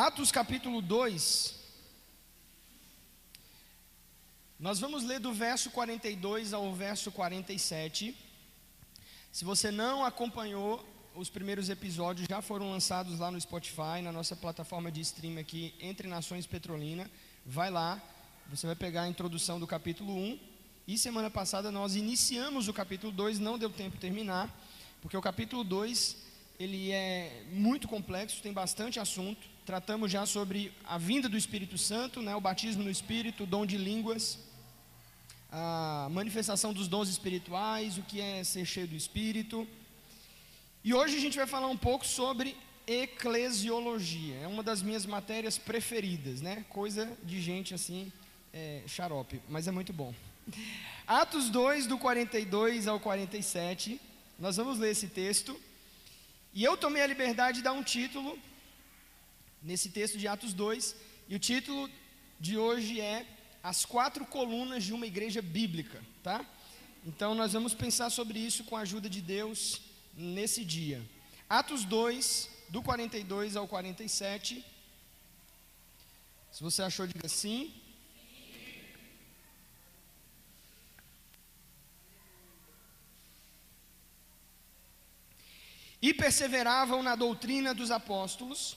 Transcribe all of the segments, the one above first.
Atos capítulo 2. Nós vamos ler do verso 42 ao verso 47. Se você não acompanhou, os primeiros episódios já foram lançados lá no Spotify, na nossa plataforma de stream aqui, Entre Nações Petrolina. Vai lá, você vai pegar a introdução do capítulo 1. E semana passada nós iniciamos o capítulo 2, não deu tempo de terminar, porque o capítulo 2 ele é muito complexo, tem bastante assunto. Tratamos já sobre a vinda do Espírito Santo, né, o batismo no Espírito, o dom de línguas, a manifestação dos dons espirituais, o que é ser cheio do Espírito. E hoje a gente vai falar um pouco sobre eclesiologia. É uma das minhas matérias preferidas, né? Coisa de gente assim, é, xarope, mas é muito bom. Atos 2, do 42 ao 47, nós vamos ler esse texto. E eu tomei a liberdade de dar um título nesse texto de Atos 2, e o título de hoje é as quatro colunas de uma igreja bíblica, tá? Então nós vamos pensar sobre isso com a ajuda de Deus nesse dia. Atos 2, do 42 ao 47. Se você achou, diga sim. E perseveravam na doutrina dos apóstolos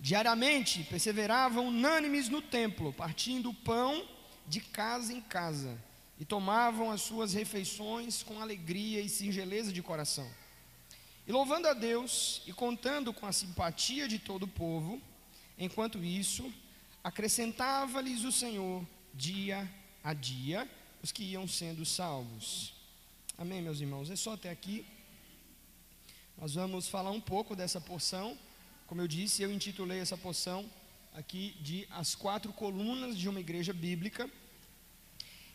Diariamente perseveravam unânimes no templo, partindo o pão de casa em casa, e tomavam as suas refeições com alegria e singeleza de coração. E louvando a Deus e contando com a simpatia de todo o povo, enquanto isso, acrescentava-lhes o Senhor dia a dia os que iam sendo salvos. Amém, meus irmãos? É só até aqui. Nós vamos falar um pouco dessa porção como eu disse, eu intitulei essa poção aqui de As Quatro Colunas de uma Igreja Bíblica.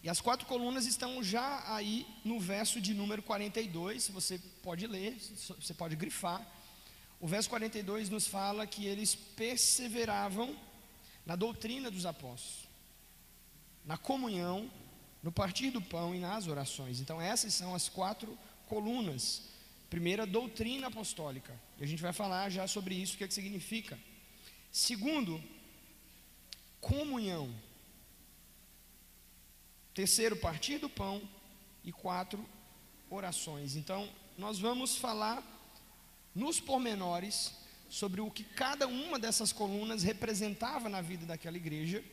E as quatro colunas estão já aí no verso de número 42, você pode ler, você pode grifar. O verso 42 nos fala que eles perseveravam na doutrina dos apóstolos, na comunhão, no partir do pão e nas orações. Então, essas são as quatro colunas Primeira, doutrina apostólica. E a gente vai falar já sobre isso, o que, é que significa. Segundo, comunhão. Terceiro, partir do pão. E quatro, orações. Então, nós vamos falar nos pormenores sobre o que cada uma dessas colunas representava na vida daquela igreja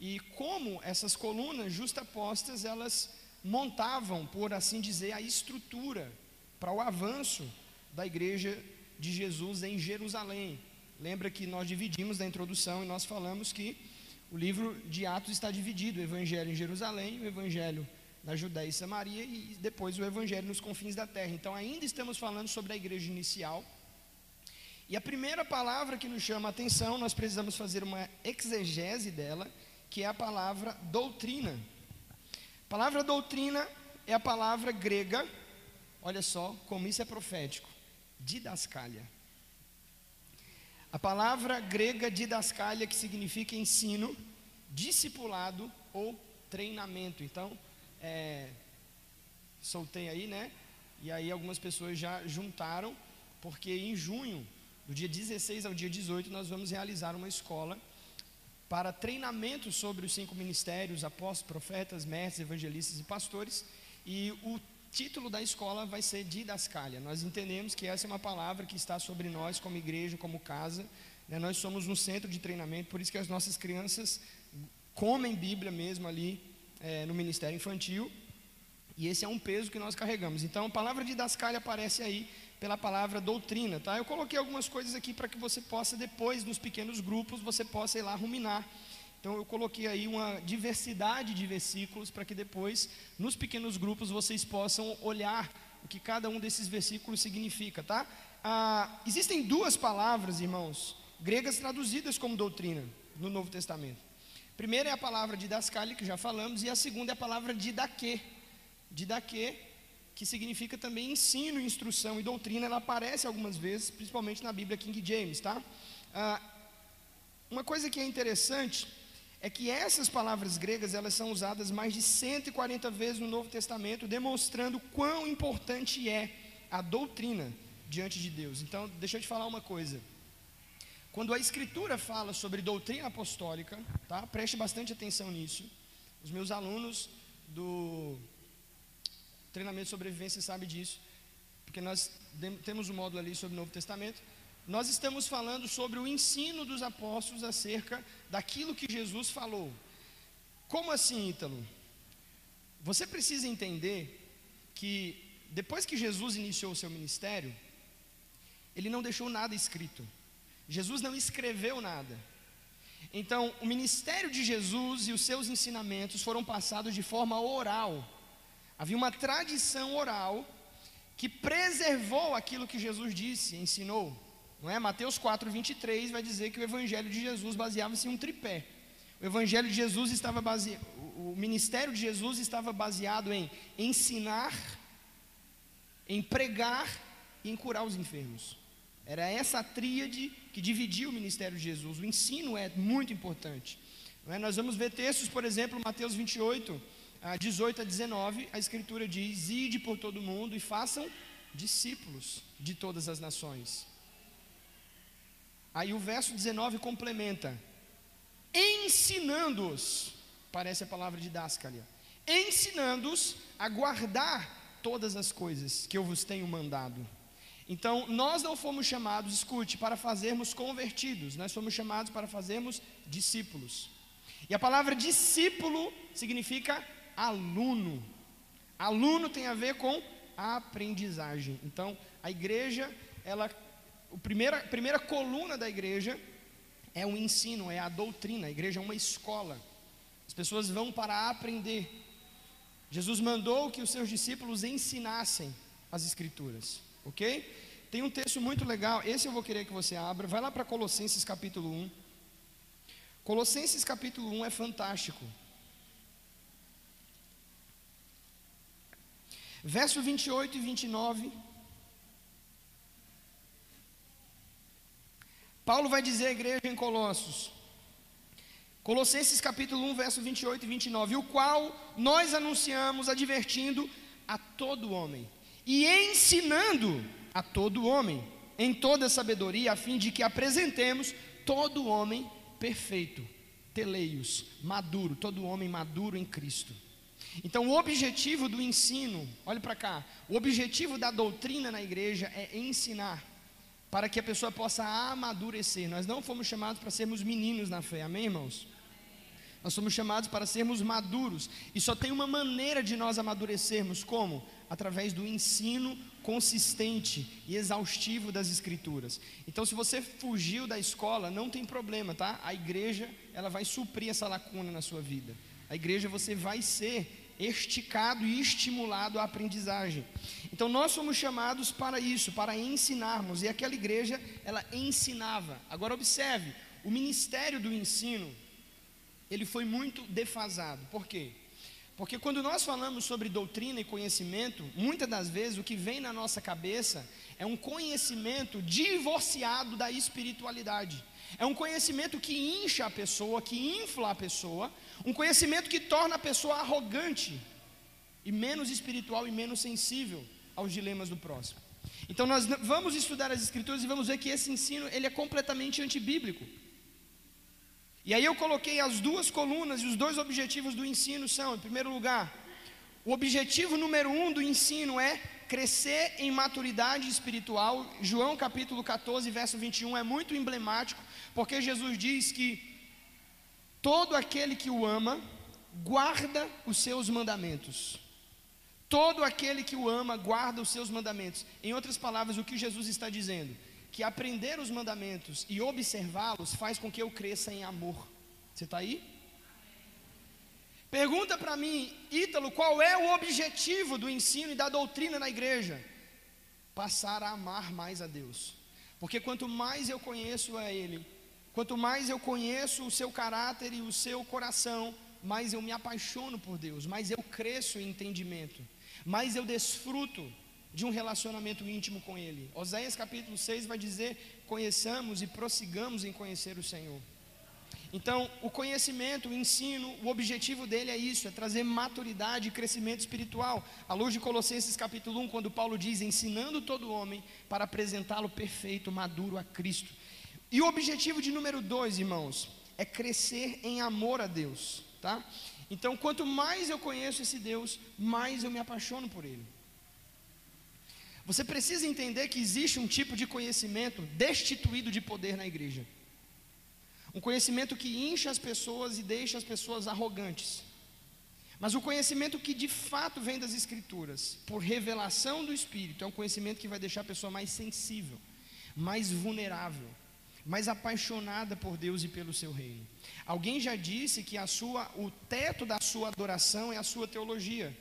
e como essas colunas justapostas elas montavam, por assim dizer, a estrutura para o avanço da igreja de Jesus em Jerusalém. Lembra que nós dividimos na introdução e nós falamos que o livro de Atos está dividido: o evangelho em Jerusalém, o evangelho na Judéia e Samaria e depois o evangelho nos confins da terra. Então ainda estamos falando sobre a igreja inicial. E a primeira palavra que nos chama a atenção, nós precisamos fazer uma exegese dela, que é a palavra doutrina. A palavra doutrina é a palavra grega Olha só como isso é profético. Didascália. A palavra grega didascália que significa ensino, discipulado ou treinamento. Então, é, soltei aí, né? E aí algumas pessoas já juntaram, porque em junho, do dia 16 ao dia 18, nós vamos realizar uma escola para treinamento sobre os cinco ministérios, apóstolos, profetas, mestres, evangelistas e pastores. E o título da escola vai ser didascália. Nós entendemos que essa é uma palavra que está sobre nós como igreja, como casa. Né? Nós somos um centro de treinamento, por isso que as nossas crianças comem Bíblia mesmo ali é, no ministério infantil. E esse é um peso que nós carregamos. Então, a palavra didascália aparece aí pela palavra doutrina, tá? Eu coloquei algumas coisas aqui para que você possa depois nos pequenos grupos você possa ir lá ruminar então eu coloquei aí uma diversidade de versículos para que depois, nos pequenos grupos, vocês possam olhar o que cada um desses versículos significa, tá? Ah, existem duas palavras, irmãos, gregas traduzidas como doutrina no Novo Testamento. Primeira é a palavra didascalia, que já falamos, e a segunda é a palavra didaquê. Didaquê, que significa também ensino, instrução e doutrina, ela aparece algumas vezes, principalmente na Bíblia King James, tá? Ah, uma coisa que é interessante é que essas palavras gregas elas são usadas mais de 140 vezes no Novo Testamento, demonstrando quão importante é a doutrina diante de Deus. Então, deixa eu te falar uma coisa. Quando a Escritura fala sobre doutrina apostólica, tá? preste bastante atenção nisso. Os meus alunos do treinamento de sobrevivência sabem disso, porque nós temos um módulo ali sobre o Novo Testamento. Nós estamos falando sobre o ensino dos apóstolos acerca daquilo que Jesus falou. Como assim, Ítalo? Você precisa entender que depois que Jesus iniciou o seu ministério, ele não deixou nada escrito. Jesus não escreveu nada. Então, o ministério de Jesus e os seus ensinamentos foram passados de forma oral. Havia uma tradição oral que preservou aquilo que Jesus disse, ensinou. Não é? Mateus 4, 23 vai dizer que o evangelho de Jesus baseava-se em um tripé. O evangelho de Jesus estava baseado, o ministério de Jesus estava baseado em ensinar, em pregar e em curar os enfermos. Era essa tríade que dividia o ministério de Jesus. O ensino é muito importante. É? Nós vamos ver textos, por exemplo, Mateus 28, 18 a 19, a Escritura diz: Ide por todo mundo e façam discípulos de todas as nações. Aí o verso 19 complementa: ensinando-os, parece a palavra de Dascalia, ensinando-os a guardar todas as coisas que eu vos tenho mandado. Então, nós não fomos chamados, escute, para fazermos convertidos, nós fomos chamados para fazermos discípulos. E a palavra discípulo significa aluno. Aluno tem a ver com aprendizagem. Então, a igreja, ela a primeira, primeira coluna da igreja é o ensino, é a doutrina. A igreja é uma escola. As pessoas vão para aprender. Jesus mandou que os seus discípulos ensinassem as escrituras, ok? Tem um texto muito legal, esse eu vou querer que você abra. Vai lá para Colossenses capítulo 1. Colossenses capítulo 1 é fantástico. Verso 28 e 29. Paulo vai dizer à igreja em Colossos, Colossenses capítulo 1, verso 28 e 29, o qual nós anunciamos advertindo a todo homem e ensinando a todo homem em toda sabedoria, a fim de que apresentemos todo homem perfeito, teleios, maduro, todo homem maduro em Cristo. Então, o objetivo do ensino, olhe para cá, o objetivo da doutrina na igreja é ensinar para que a pessoa possa amadurecer. Nós não fomos chamados para sermos meninos na fé, amém, irmãos? Nós somos chamados para sermos maduros, e só tem uma maneira de nós amadurecermos como? Através do ensino consistente e exaustivo das escrituras. Então, se você fugiu da escola, não tem problema, tá? A igreja, ela vai suprir essa lacuna na sua vida. A igreja você vai ser esticado e estimulado à aprendizagem. Então nós somos chamados para isso, para ensinarmos, e aquela igreja, ela ensinava. Agora observe, o ministério do ensino, ele foi muito defasado. Por quê? Porque quando nós falamos sobre doutrina e conhecimento, muitas das vezes o que vem na nossa cabeça é um conhecimento divorciado da espiritualidade. É um conhecimento que incha a pessoa, que infla a pessoa, um conhecimento que torna a pessoa arrogante e menos espiritual e menos sensível aos dilemas do próximo. Então nós vamos estudar as escrituras e vamos ver que esse ensino ele é completamente antibíblico. E aí eu coloquei as duas colunas e os dois objetivos do ensino são, em primeiro lugar, o objetivo número um do ensino é crescer em maturidade espiritual. João capítulo 14, verso 21 é muito emblemático, porque Jesus diz que Todo aquele que o ama, guarda os seus mandamentos. Todo aquele que o ama, guarda os seus mandamentos. Em outras palavras, o que Jesus está dizendo? Que aprender os mandamentos e observá-los faz com que eu cresça em amor. Você está aí? Pergunta para mim, Ítalo, qual é o objetivo do ensino e da doutrina na igreja? Passar a amar mais a Deus. Porque quanto mais eu conheço a Ele, Quanto mais eu conheço o seu caráter e o seu coração, mais eu me apaixono por Deus, mais eu cresço em entendimento, mais eu desfruto de um relacionamento íntimo com Ele. Oséias capítulo 6 vai dizer: conheçamos e prossigamos em conhecer o Senhor. Então, o conhecimento, o ensino, o objetivo dele é isso, é trazer maturidade e crescimento espiritual. À luz de Colossenses capítulo 1, quando Paulo diz: ensinando todo homem para apresentá-lo perfeito, maduro a Cristo. E o objetivo de número dois, irmãos, é crescer em amor a Deus, tá? Então, quanto mais eu conheço esse Deus, mais eu me apaixono por Ele. Você precisa entender que existe um tipo de conhecimento destituído de poder na igreja. Um conhecimento que incha as pessoas e deixa as pessoas arrogantes. Mas o conhecimento que de fato vem das Escrituras, por revelação do Espírito, é um conhecimento que vai deixar a pessoa mais sensível, mais vulnerável, mais apaixonada por Deus e pelo seu reino. Alguém já disse que a sua, o teto da sua adoração é a sua teologia.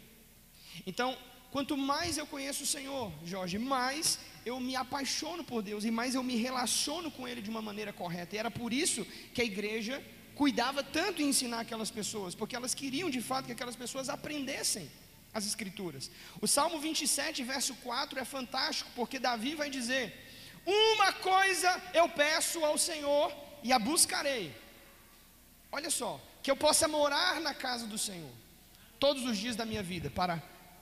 Então, Quanto mais eu conheço o Senhor, Jorge, mais eu me apaixono por Deus e mais eu me relaciono com Ele de uma maneira correta. E era por isso que a igreja cuidava tanto em ensinar aquelas pessoas, porque elas queriam de fato que aquelas pessoas aprendessem as Escrituras. O Salmo 27, verso 4 é fantástico, porque Davi vai dizer: Uma coisa eu peço ao Senhor e a buscarei. Olha só, que eu possa morar na casa do Senhor todos os dias da minha vida, para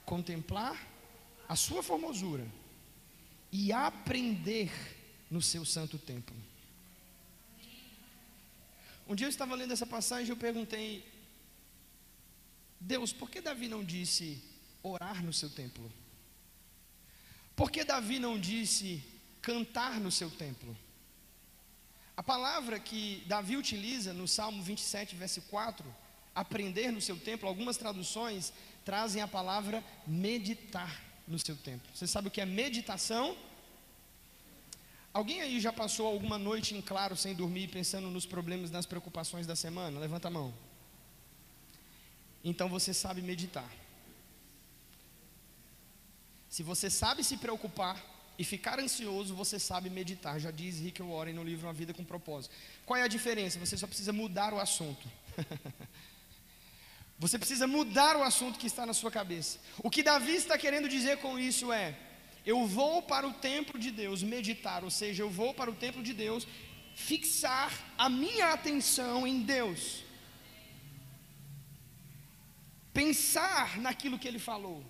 contemplar a sua formosura e aprender no seu santo templo. Um dia eu estava lendo essa passagem e eu perguntei: Deus, por que Davi não disse orar no seu templo? Por que Davi não disse cantar no seu templo? A palavra que Davi utiliza no Salmo 27, verso 4, aprender no seu templo, algumas traduções trazem a palavra meditar no seu tempo. Você sabe o que é meditação? Alguém aí já passou alguma noite em claro sem dormir, pensando nos problemas, nas preocupações da semana? Levanta a mão. Então você sabe meditar. Se você sabe se preocupar e ficar ansioso, você sabe meditar. Já diz Rick Warren no livro Uma Vida com Propósito. Qual é a diferença? Você só precisa mudar o assunto. Você precisa mudar o assunto que está na sua cabeça. O que Davi está querendo dizer com isso é: eu vou para o templo de Deus meditar, ou seja, eu vou para o templo de Deus fixar a minha atenção em Deus. Pensar naquilo que ele falou.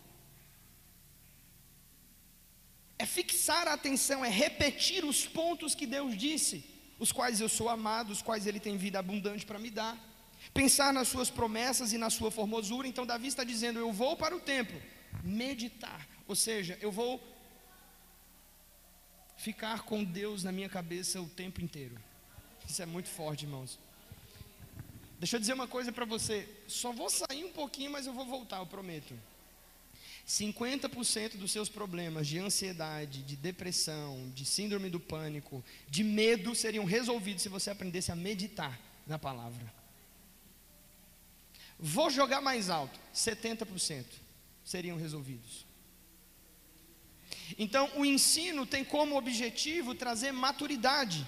É fixar a atenção, é repetir os pontos que Deus disse, os quais eu sou amado, os quais ele tem vida abundante para me dar pensar nas suas promessas e na sua formosura. Então, Davi está dizendo: Eu vou para o templo meditar, ou seja, eu vou ficar com Deus na minha cabeça o tempo inteiro. Isso é muito forte, irmãos. Deixa eu dizer uma coisa para você. Só vou sair um pouquinho, mas eu vou voltar, eu prometo. 50% dos seus problemas de ansiedade, de depressão, de síndrome do pânico, de medo seriam resolvidos se você aprendesse a meditar na palavra. Vou jogar mais alto, 70% seriam resolvidos. Então, o ensino tem como objetivo trazer maturidade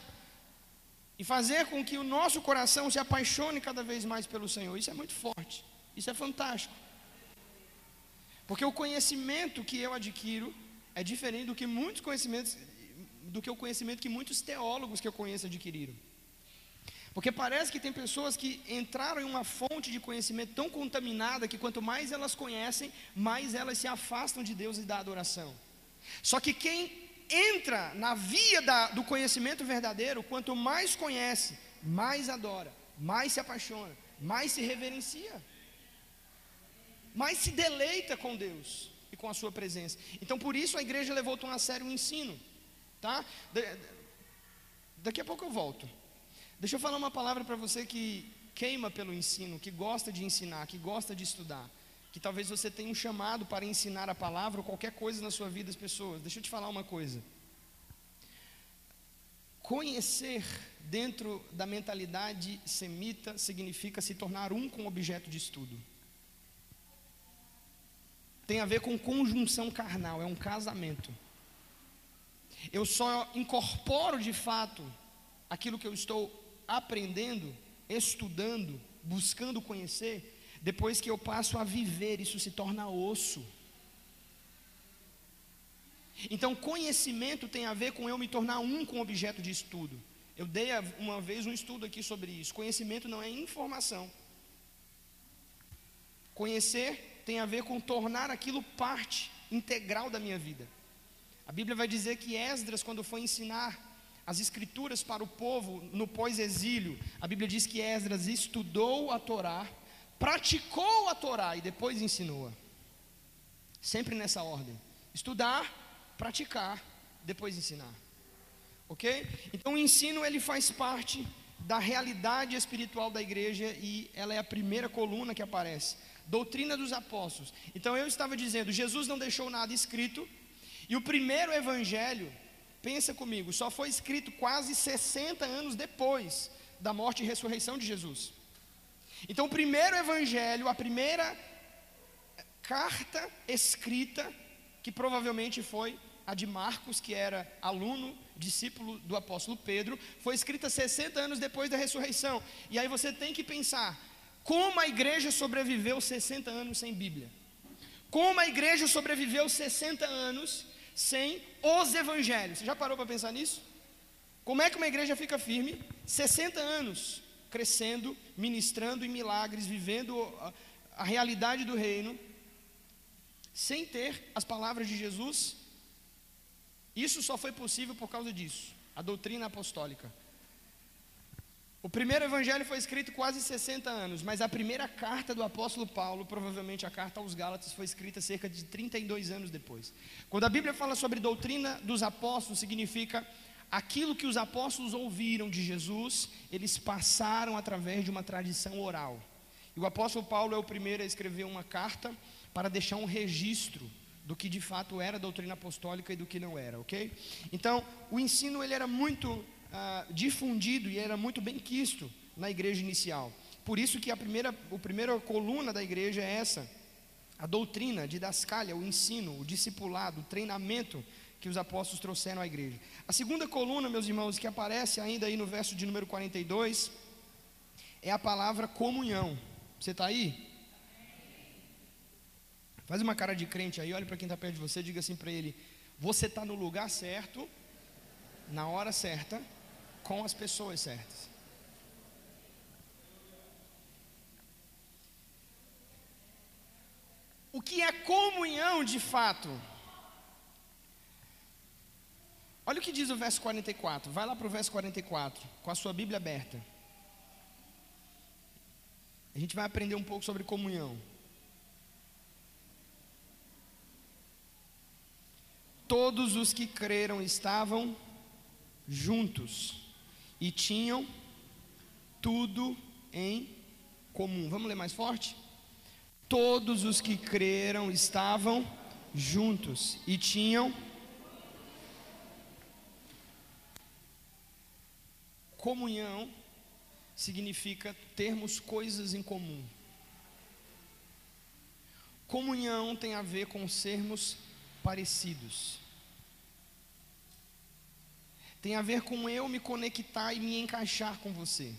e fazer com que o nosso coração se apaixone cada vez mais pelo Senhor. Isso é muito forte, isso é fantástico. Porque o conhecimento que eu adquiro é diferente do que muitos conhecimentos, do que o conhecimento que muitos teólogos que eu conheço adquiriram. Porque parece que tem pessoas que entraram em uma fonte de conhecimento tão contaminada que quanto mais elas conhecem, mais elas se afastam de Deus e da adoração. Só que quem entra na via da, do conhecimento verdadeiro, quanto mais conhece, mais adora, mais se apaixona, mais se reverencia, mais se deleita com Deus e com a sua presença. Então por isso a igreja levou tão a sério o ensino, tá? Daqui a pouco eu volto. Deixa eu falar uma palavra para você que queima pelo ensino, que gosta de ensinar, que gosta de estudar, que talvez você tenha um chamado para ensinar a palavra ou qualquer coisa na sua vida às pessoas. Deixa eu te falar uma coisa. Conhecer dentro da mentalidade semita significa se tornar um com o objeto de estudo. Tem a ver com conjunção carnal, é um casamento. Eu só incorporo de fato aquilo que eu estou aprendendo, estudando, buscando conhecer, depois que eu passo a viver, isso se torna osso. Então, conhecimento tem a ver com eu me tornar um com o objeto de estudo. Eu dei uma vez um estudo aqui sobre isso. Conhecimento não é informação. Conhecer tem a ver com tornar aquilo parte integral da minha vida. A Bíblia vai dizer que Esdras, quando foi ensinar as escrituras para o povo no pós-exílio, a Bíblia diz que Esdras estudou a Torá, praticou a Torá e depois ensinou-a. Sempre nessa ordem: estudar, praticar, depois ensinar. Ok? Então o ensino ele faz parte da realidade espiritual da igreja e ela é a primeira coluna que aparece. Doutrina dos apóstolos. Então eu estava dizendo, Jesus não deixou nada escrito, e o primeiro evangelho, pensa comigo, só foi escrito quase 60 anos depois da morte e ressurreição de Jesus. Então o primeiro evangelho, a primeira carta escrita, que provavelmente foi a de Marcos, que era aluno, discípulo do apóstolo Pedro, foi escrita 60 anos depois da ressurreição. E aí você tem que pensar, como a igreja sobreviveu 60 anos sem Bíblia? Como a igreja sobreviveu 60 anos sem os evangelhos? Você já parou para pensar nisso? Como é que uma igreja fica firme 60 anos crescendo, ministrando em milagres, vivendo a, a realidade do reino, sem ter as palavras de Jesus? Isso só foi possível por causa disso, a doutrina apostólica. O primeiro evangelho foi escrito quase 60 anos, mas a primeira carta do apóstolo Paulo, provavelmente a carta aos Gálatas, foi escrita cerca de 32 anos depois. Quando a Bíblia fala sobre doutrina dos apóstolos, significa aquilo que os apóstolos ouviram de Jesus, eles passaram através de uma tradição oral. E o apóstolo Paulo é o primeiro a escrever uma carta para deixar um registro do que de fato era doutrina apostólica e do que não era, ok? Então, o ensino ele era muito ah, difundido e era muito bem quisto na igreja inicial. Por isso que a primeira, a primeira coluna da igreja é essa, a doutrina, de Dascalha, o ensino, o discipulado, o treinamento que os apóstolos trouxeram à igreja. A segunda coluna, meus irmãos, que aparece ainda aí no verso de número 42, é a palavra comunhão. Você está aí? Faz uma cara de crente aí, olha para quem está perto de você, diga assim para ele: Você está no lugar certo, na hora certa, com as pessoas certas. O que é comunhão de fato? Olha o que diz o verso 44. Vai lá para o verso 44, com a sua Bíblia aberta. A gente vai aprender um pouco sobre comunhão. Todos os que creram estavam juntos e tinham tudo em comum. Vamos ler mais forte? Todos os que creram estavam juntos e tinham comunhão significa termos coisas em comum. Comunhão tem a ver com sermos parecidos tem a ver com eu me conectar e me encaixar com você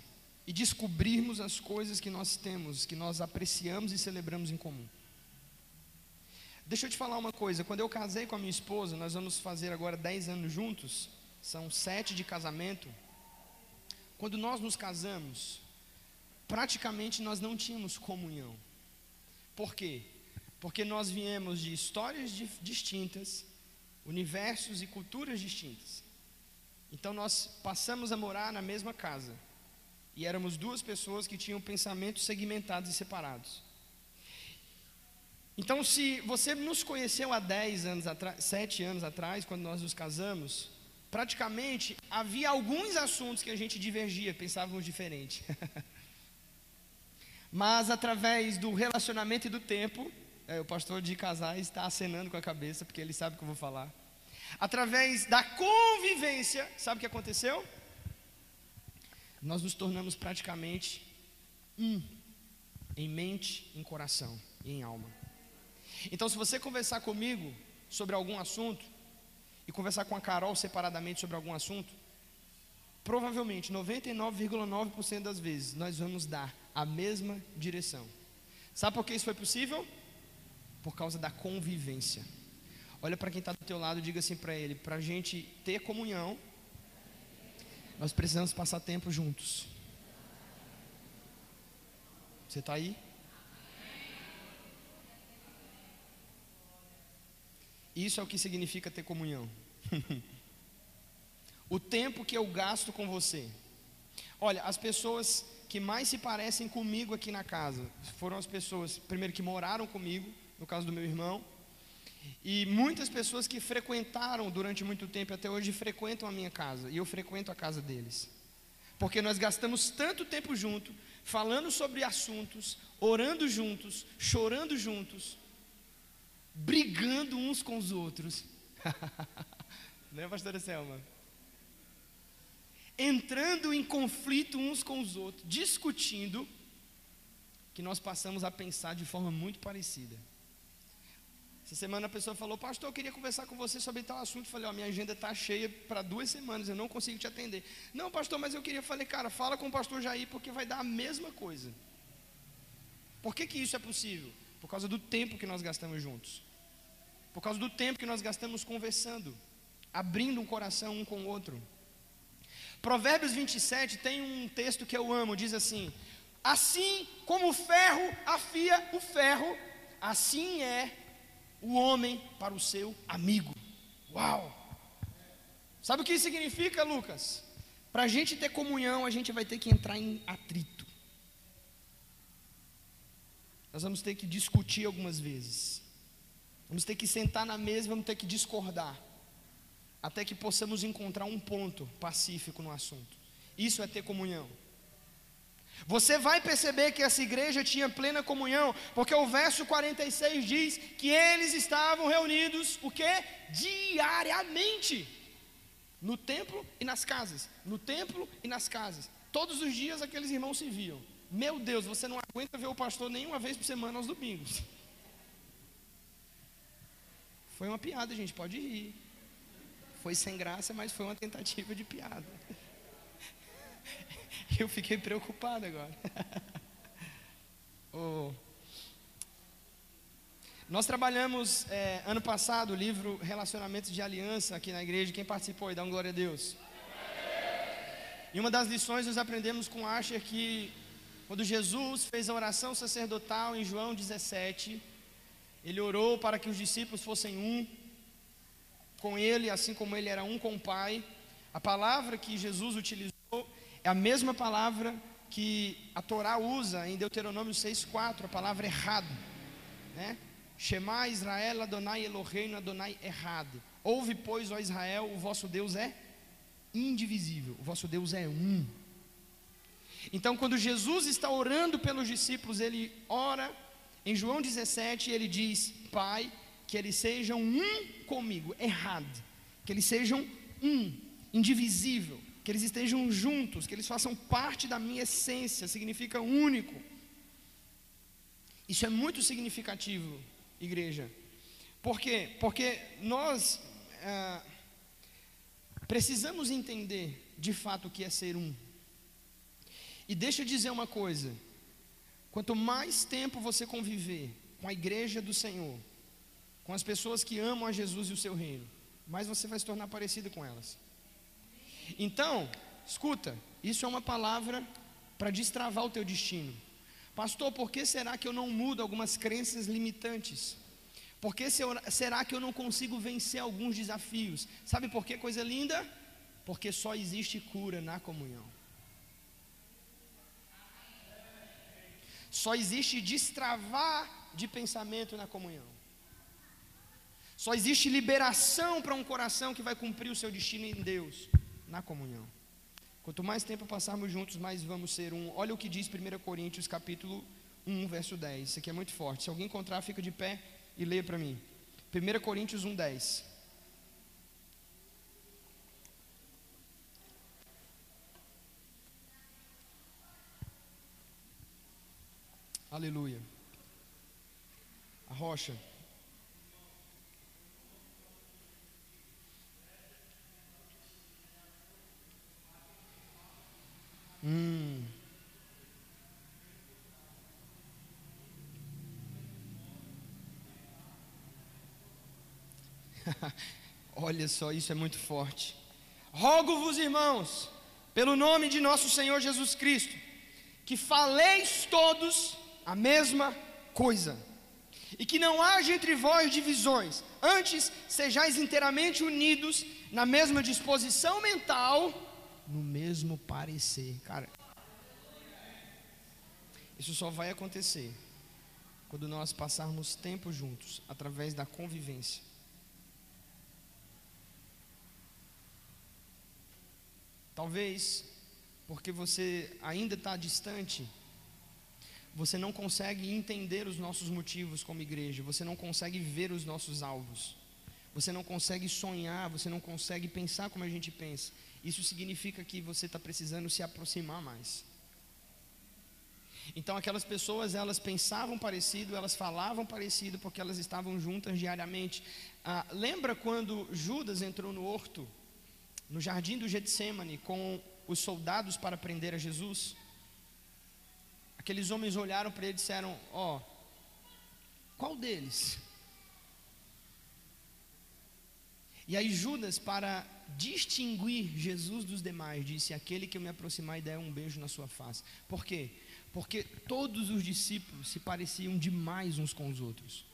e descobrirmos as coisas que nós temos, que nós apreciamos e celebramos em comum. Deixa eu te falar uma coisa, quando eu casei com a minha esposa, nós vamos fazer agora 10 anos juntos, são sete de casamento. Quando nós nos casamos, praticamente nós não tínhamos comunhão. Por quê? Porque nós viemos de histórias distintas, universos e culturas distintas. Então nós passamos a morar na mesma casa. E éramos duas pessoas que tinham pensamentos segmentados e separados. Então, se você nos conheceu há 10 anos atrás, 7 anos atrás, quando nós nos casamos, praticamente havia alguns assuntos que a gente divergia, pensávamos diferente. Mas através do relacionamento e do tempo, é, o pastor de casais está acenando com a cabeça, porque ele sabe o que eu vou falar através da convivência, sabe o que aconteceu? Nós nos tornamos praticamente um, em mente, em coração e em alma. Então, se você conversar comigo sobre algum assunto, e conversar com a Carol separadamente sobre algum assunto, provavelmente 99,9% das vezes nós vamos dar a mesma direção. Sabe por que isso foi possível? Por causa da convivência. Olha para quem está do teu lado e diga assim para ele: para a gente ter comunhão, nós precisamos passar tempo juntos. Você está aí? Isso é o que significa ter comunhão. o tempo que eu gasto com você. Olha, as pessoas que mais se parecem comigo aqui na casa foram as pessoas, primeiro, que moraram comigo, no caso do meu irmão, e muitas pessoas que frequentaram durante muito tempo, até hoje frequentam a minha casa, e eu frequento a casa deles. Porque nós gastamos tanto tempo junto, falando sobre assuntos, orando juntos, chorando juntos, brigando uns com os outros. Não é, pastora Selma? Entrando em conflito uns com os outros, discutindo, que nós passamos a pensar de forma muito parecida. Essa semana a pessoa falou, pastor, eu queria conversar com você sobre tal assunto. Falei, ó, minha agenda está cheia para duas semanas, eu não consigo te atender. Não, pastor, mas eu queria, falei, cara, fala com o pastor Jair, porque vai dar a mesma coisa. Por que, que isso é possível? Por causa do tempo que nós gastamos juntos. Por causa do tempo que nós gastamos conversando, abrindo um coração um com o outro. Provérbios 27 tem um texto que eu amo, diz assim: Assim como o ferro afia o ferro, assim é o homem para o seu amigo. Uau! Sabe o que isso significa, Lucas? Para a gente ter comunhão, a gente vai ter que entrar em atrito. Nós vamos ter que discutir algumas vezes. Vamos ter que sentar na mesa, vamos ter que discordar. Até que possamos encontrar um ponto pacífico no assunto. Isso é ter comunhão. Você vai perceber que essa igreja tinha plena comunhão, porque o verso 46 diz que eles estavam reunidos o que? Diariamente. No templo e nas casas, no templo e nas casas. Todos os dias aqueles irmãos se viam. Meu Deus, você não aguenta ver o pastor nenhuma vez por semana aos domingos. Foi uma piada, gente, pode rir. Foi sem graça, mas foi uma tentativa de piada. Eu fiquei preocupado agora. oh. Nós trabalhamos é, ano passado o livro Relacionamentos de Aliança aqui na igreja. Quem participou aí? Dá um glória a Deus. E uma das lições nós aprendemos com Asher que quando Jesus fez a oração sacerdotal em João 17, ele orou para que os discípulos fossem um com ele, assim como ele era um com o Pai. A palavra que Jesus utilizou é a mesma palavra que a Torá usa em Deuteronômio 6,4, a palavra errado. Né? Shema Israel Adonai Eloheinu Adonai errado. Ouve, pois, ó Israel, o vosso Deus é indivisível, o vosso Deus é um. Então, quando Jesus está orando pelos discípulos, ele ora em João 17, ele diz: Pai, que eles sejam um comigo, errado, que eles sejam um, indivisível que eles estejam juntos, que eles façam parte da minha essência, significa único. Isso é muito significativo, igreja. Por quê? Porque nós ah, precisamos entender de fato o que é ser um. E deixa eu dizer uma coisa: quanto mais tempo você conviver com a igreja do Senhor, com as pessoas que amam a Jesus e o seu reino, mais você vai se tornar parecido com elas. Então, escuta, isso é uma palavra para destravar o teu destino. Pastor, por que será que eu não mudo algumas crenças limitantes? Por que será que eu não consigo vencer alguns desafios? Sabe por que coisa linda? Porque só existe cura na comunhão. Só existe destravar de pensamento na comunhão. Só existe liberação para um coração que vai cumprir o seu destino em Deus na comunhão. Quanto mais tempo passarmos juntos, mais vamos ser um. Olha o que diz 1 Coríntios capítulo 1, verso 10. Isso aqui é muito forte. Se alguém encontrar, fica de pé e leia para mim. 1 Coríntios 1, 10. Aleluia. A rocha. Hum. Olha só, isso é muito forte. Rogo-vos, irmãos, pelo nome de nosso Senhor Jesus Cristo, que faleis todos a mesma coisa, e que não haja entre vós divisões, antes sejais inteiramente unidos na mesma disposição mental no mesmo parecer. Cara, isso só vai acontecer quando nós passarmos tempo juntos, através da convivência. Talvez porque você ainda está distante, você não consegue entender os nossos motivos como igreja, você não consegue ver os nossos alvos, você não consegue sonhar, você não consegue pensar como a gente pensa. Isso significa que você está precisando se aproximar mais. Então aquelas pessoas elas pensavam parecido, elas falavam parecido porque elas estavam juntas diariamente. Ah, lembra quando Judas entrou no horto, no jardim do Getsemane, com os soldados para prender a Jesus? Aqueles homens olharam para ele e disseram: Ó, oh, qual deles? E aí Judas, para distinguir Jesus dos demais, disse: Aquele que eu me aproximar e der um beijo na sua face. Por quê? Porque todos os discípulos se pareciam demais uns com os outros.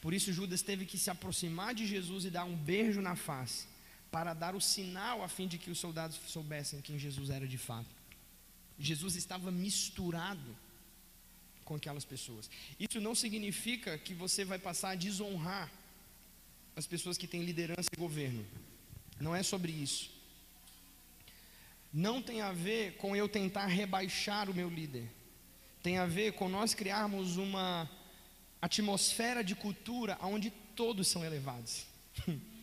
Por isso Judas teve que se aproximar de Jesus e dar um beijo na face, para dar o sinal a fim de que os soldados soubessem quem Jesus era de fato. Jesus estava misturado com aquelas pessoas. Isso não significa que você vai passar a desonrar as pessoas que têm liderança e governo. Não é sobre isso. Não tem a ver com eu tentar rebaixar o meu líder. Tem a ver com nós criarmos uma atmosfera de cultura onde todos são elevados.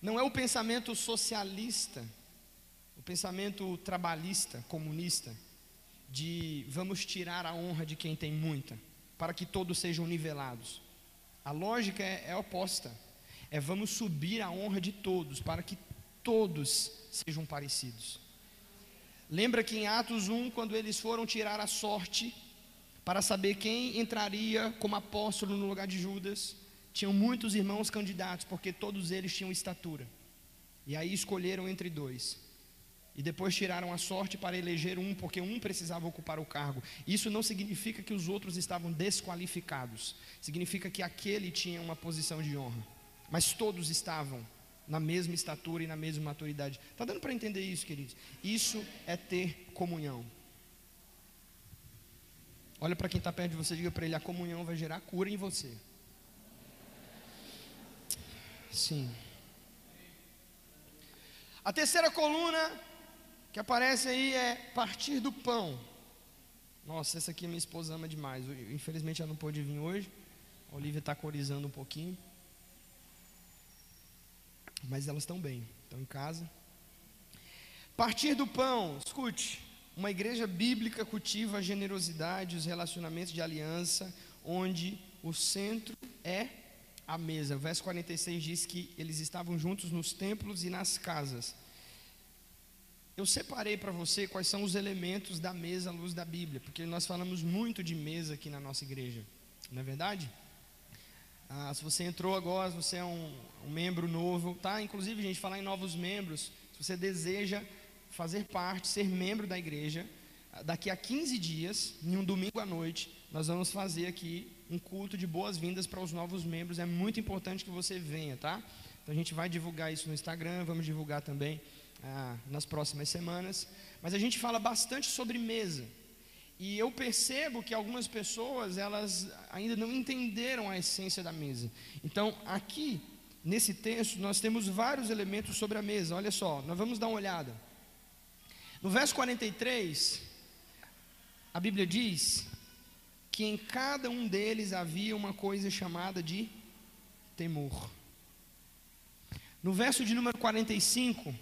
Não é o pensamento socialista, o pensamento trabalhista, comunista de vamos tirar a honra de quem tem muita, para que todos sejam nivelados. A lógica é, é oposta. É vamos subir a honra de todos, para que todos sejam parecidos. Lembra que em Atos 1, quando eles foram tirar a sorte para saber quem entraria como apóstolo no lugar de Judas, tinham muitos irmãos candidatos, porque todos eles tinham estatura. E aí escolheram entre dois. E depois tiraram a sorte para eleger um, porque um precisava ocupar o cargo. Isso não significa que os outros estavam desqualificados. Significa que aquele tinha uma posição de honra. Mas todos estavam na mesma estatura e na mesma maturidade. Está dando para entender isso, queridos? Isso é ter comunhão. Olha para quem está perto de você e diga para ele: a comunhão vai gerar cura em você. Sim. A terceira coluna que aparece aí é partir do pão. Nossa, essa aqui minha esposa ama demais. Infelizmente ela não pôde vir hoje. A Olivia está corizando um pouquinho. Mas elas estão bem, estão em casa. Partir do pão, escute. Uma igreja bíblica cultiva a generosidade, os relacionamentos de aliança, onde o centro é a mesa. O verso 46 diz que eles estavam juntos nos templos e nas casas eu separei para você quais são os elementos da mesa à luz da Bíblia, porque nós falamos muito de mesa aqui na nossa igreja, não é verdade? Ah, se você entrou agora, se você é um, um, membro novo, tá? Inclusive, gente, falar em novos membros, se você deseja fazer parte, ser membro da igreja, ah, daqui a 15 dias, em um domingo à noite, nós vamos fazer aqui um culto de boas-vindas para os novos membros. É muito importante que você venha, tá? Então a gente vai divulgar isso no Instagram, vamos divulgar também ah, nas próximas semanas, mas a gente fala bastante sobre mesa. E eu percebo que algumas pessoas, elas ainda não entenderam a essência da mesa. Então, aqui, nesse texto, nós temos vários elementos sobre a mesa. Olha só, nós vamos dar uma olhada. No verso 43, a Bíblia diz que em cada um deles havia uma coisa chamada de temor. No verso de número 45,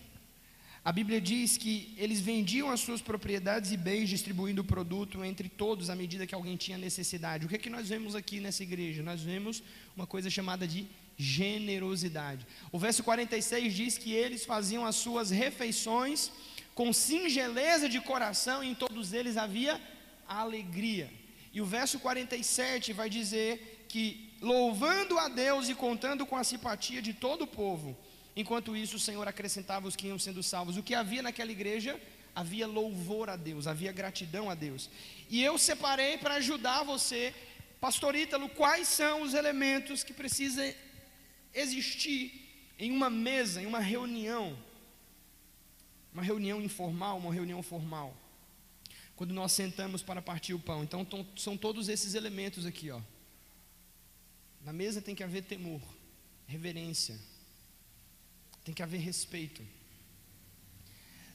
a Bíblia diz que eles vendiam as suas propriedades e bens, distribuindo o produto entre todos à medida que alguém tinha necessidade. O que é que nós vemos aqui nessa igreja? Nós vemos uma coisa chamada de generosidade. O verso 46 diz que eles faziam as suas refeições com singeleza de coração e em todos eles havia alegria. E o verso 47 vai dizer que louvando a Deus e contando com a simpatia de todo o povo. Enquanto isso, o Senhor acrescentava os que iam sendo salvos. O que havia naquela igreja? Havia louvor a Deus, havia gratidão a Deus. E eu separei para ajudar você, Pastor Ítalo, quais são os elementos que precisam existir em uma mesa, em uma reunião. Uma reunião informal, uma reunião formal. Quando nós sentamos para partir o pão. Então, são todos esses elementos aqui, ó. Na mesa tem que haver temor, reverência, tem que haver respeito.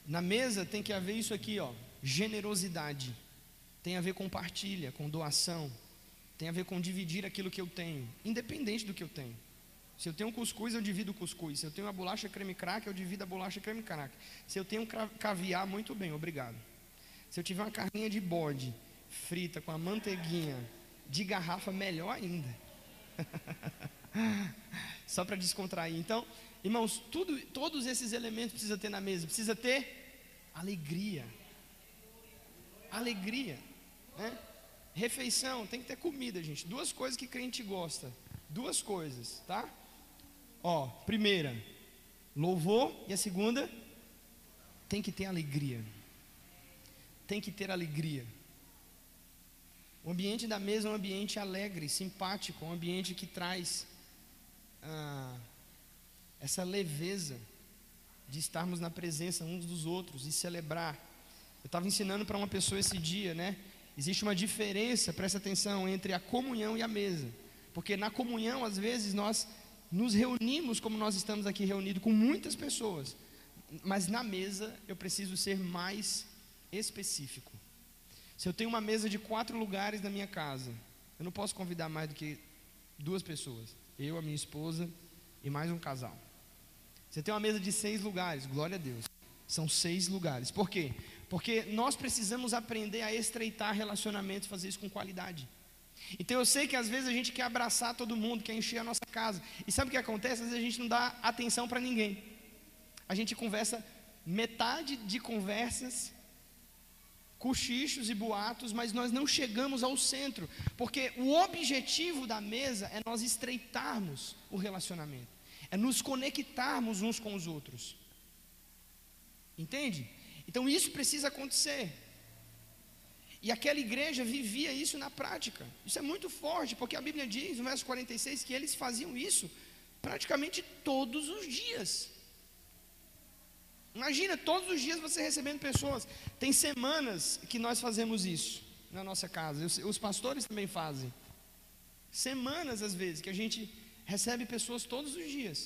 Na mesa tem que haver isso aqui, ó, generosidade. Tem a ver com partilha, com doação. Tem a ver com dividir aquilo que eu tenho, independente do que eu tenho. Se eu tenho um cuscuz, eu divido o cuscuz. Se eu tenho uma bolacha creme crack, eu divido a bolacha creme crack. Se eu tenho um caviar, muito bem, obrigado. Se eu tiver uma carninha de bode frita com a manteiguinha de garrafa, melhor ainda. Só para descontrair. Então, irmãos, tudo, todos esses elementos precisa ter na mesa. Precisa ter alegria. Alegria. Né? Refeição, tem que ter comida, gente. Duas coisas que crente gosta. Duas coisas, tá? Ó, primeira, louvor. E a segunda, tem que ter alegria. Tem que ter alegria. O ambiente da mesa é um ambiente alegre, simpático, um ambiente que traz ah, essa leveza de estarmos na presença uns dos outros e celebrar. Eu estava ensinando para uma pessoa esse dia, né? Existe uma diferença, presta atenção, entre a comunhão e a mesa. Porque na comunhão, às vezes, nós nos reunimos como nós estamos aqui reunidos com muitas pessoas. Mas na mesa eu preciso ser mais específico. Se eu tenho uma mesa de quatro lugares na minha casa, eu não posso convidar mais do que duas pessoas. Eu, a minha esposa e mais um casal. Você tem uma mesa de seis lugares, glória a Deus. São seis lugares. Por quê? Porque nós precisamos aprender a estreitar relacionamentos, fazer isso com qualidade. Então eu sei que às vezes a gente quer abraçar todo mundo, quer encher a nossa casa. E sabe o que acontece? Às vezes a gente não dá atenção para ninguém. A gente conversa metade de conversas cochichos e boatos, mas nós não chegamos ao centro, porque o objetivo da mesa é nós estreitarmos o relacionamento, é nos conectarmos uns com os outros. Entende? Então isso precisa acontecer. E aquela igreja vivia isso na prática. Isso é muito forte, porque a Bíblia diz, no verso 46, que eles faziam isso praticamente todos os dias. Imagina todos os dias você recebendo pessoas. Tem semanas que nós fazemos isso na nossa casa. Os, pastores também fazem. Semanas às vezes que a gente recebe pessoas todos os dias.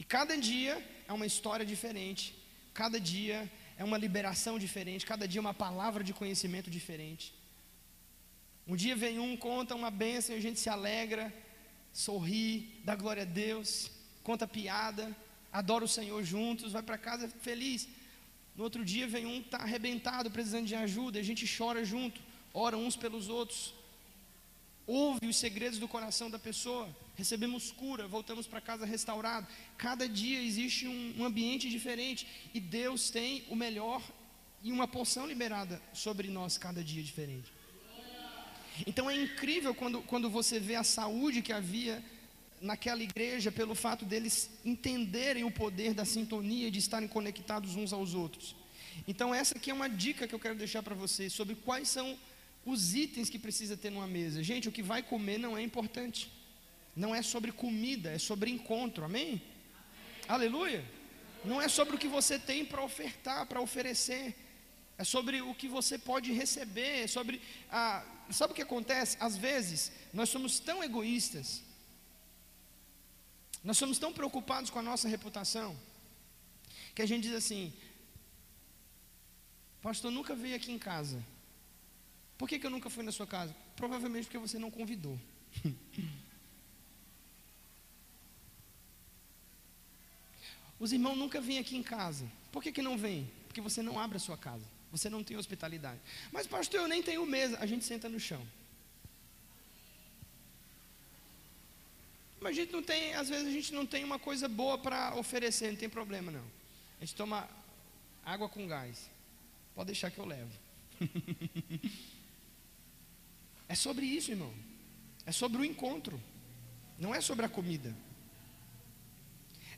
E cada dia é uma história diferente. Cada dia é uma liberação diferente. Cada dia é uma palavra de conhecimento diferente. Um dia vem um, conta uma bênção e a gente se alegra, sorri, dá glória a Deus, conta piada adora o Senhor juntos, vai para casa feliz. No outro dia vem um está arrebentado, precisando de ajuda, a gente chora junto, ora uns pelos outros, ouve os segredos do coração da pessoa, recebemos cura, voltamos para casa restaurado. Cada dia existe um, um ambiente diferente e Deus tem o melhor e uma porção liberada sobre nós cada dia diferente. Então é incrível quando, quando você vê a saúde que havia naquela igreja pelo fato deles entenderem o poder da sintonia, de estarem conectados uns aos outros. Então, essa aqui é uma dica que eu quero deixar para vocês sobre quais são os itens que precisa ter numa mesa. Gente, o que vai comer não é importante. Não é sobre comida, é sobre encontro. Amém? Amém. Aleluia. Não é sobre o que você tem para ofertar, para oferecer. É sobre o que você pode receber. É sobre. Ah, sabe o que acontece? Às vezes, nós somos tão egoístas nós somos tão preocupados com a nossa reputação que a gente diz assim: Pastor, nunca veio aqui em casa. Por que, que eu nunca fui na sua casa? Provavelmente porque você não convidou. Os irmãos nunca vêm aqui em casa. Por que, que não vêm? Porque você não abre a sua casa. Você não tem hospitalidade. Mas, pastor, eu nem tenho mesa. A gente senta no chão. Mas a gente não tem, às vezes a gente não tem uma coisa boa para oferecer, não tem problema não. A gente toma água com gás. Pode deixar que eu levo. é sobre isso, irmão. É sobre o encontro, não é sobre a comida.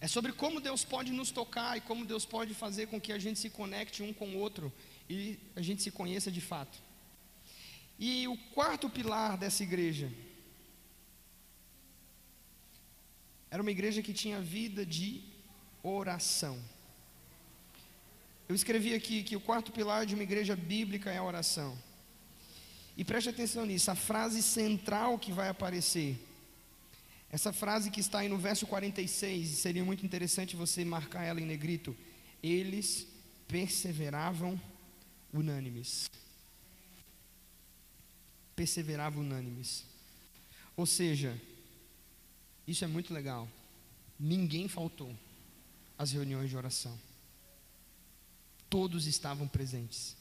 É sobre como Deus pode nos tocar e como Deus pode fazer com que a gente se conecte um com o outro e a gente se conheça de fato. E o quarto pilar dessa igreja era uma igreja que tinha vida de oração. Eu escrevi aqui que o quarto pilar de uma igreja bíblica é a oração. E preste atenção nisso, a frase central que vai aparecer essa frase que está aí no verso 46, seria muito interessante você marcar ela em negrito. Eles perseveravam unânimes. Perseveravam unânimes. Ou seja, isso é muito legal. Ninguém faltou às reuniões de oração. Todos estavam presentes.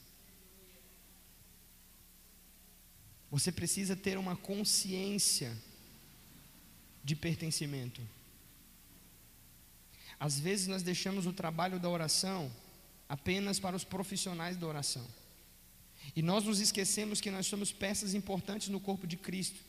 Você precisa ter uma consciência de pertencimento. Às vezes nós deixamos o trabalho da oração apenas para os profissionais da oração. E nós nos esquecemos que nós somos peças importantes no corpo de Cristo.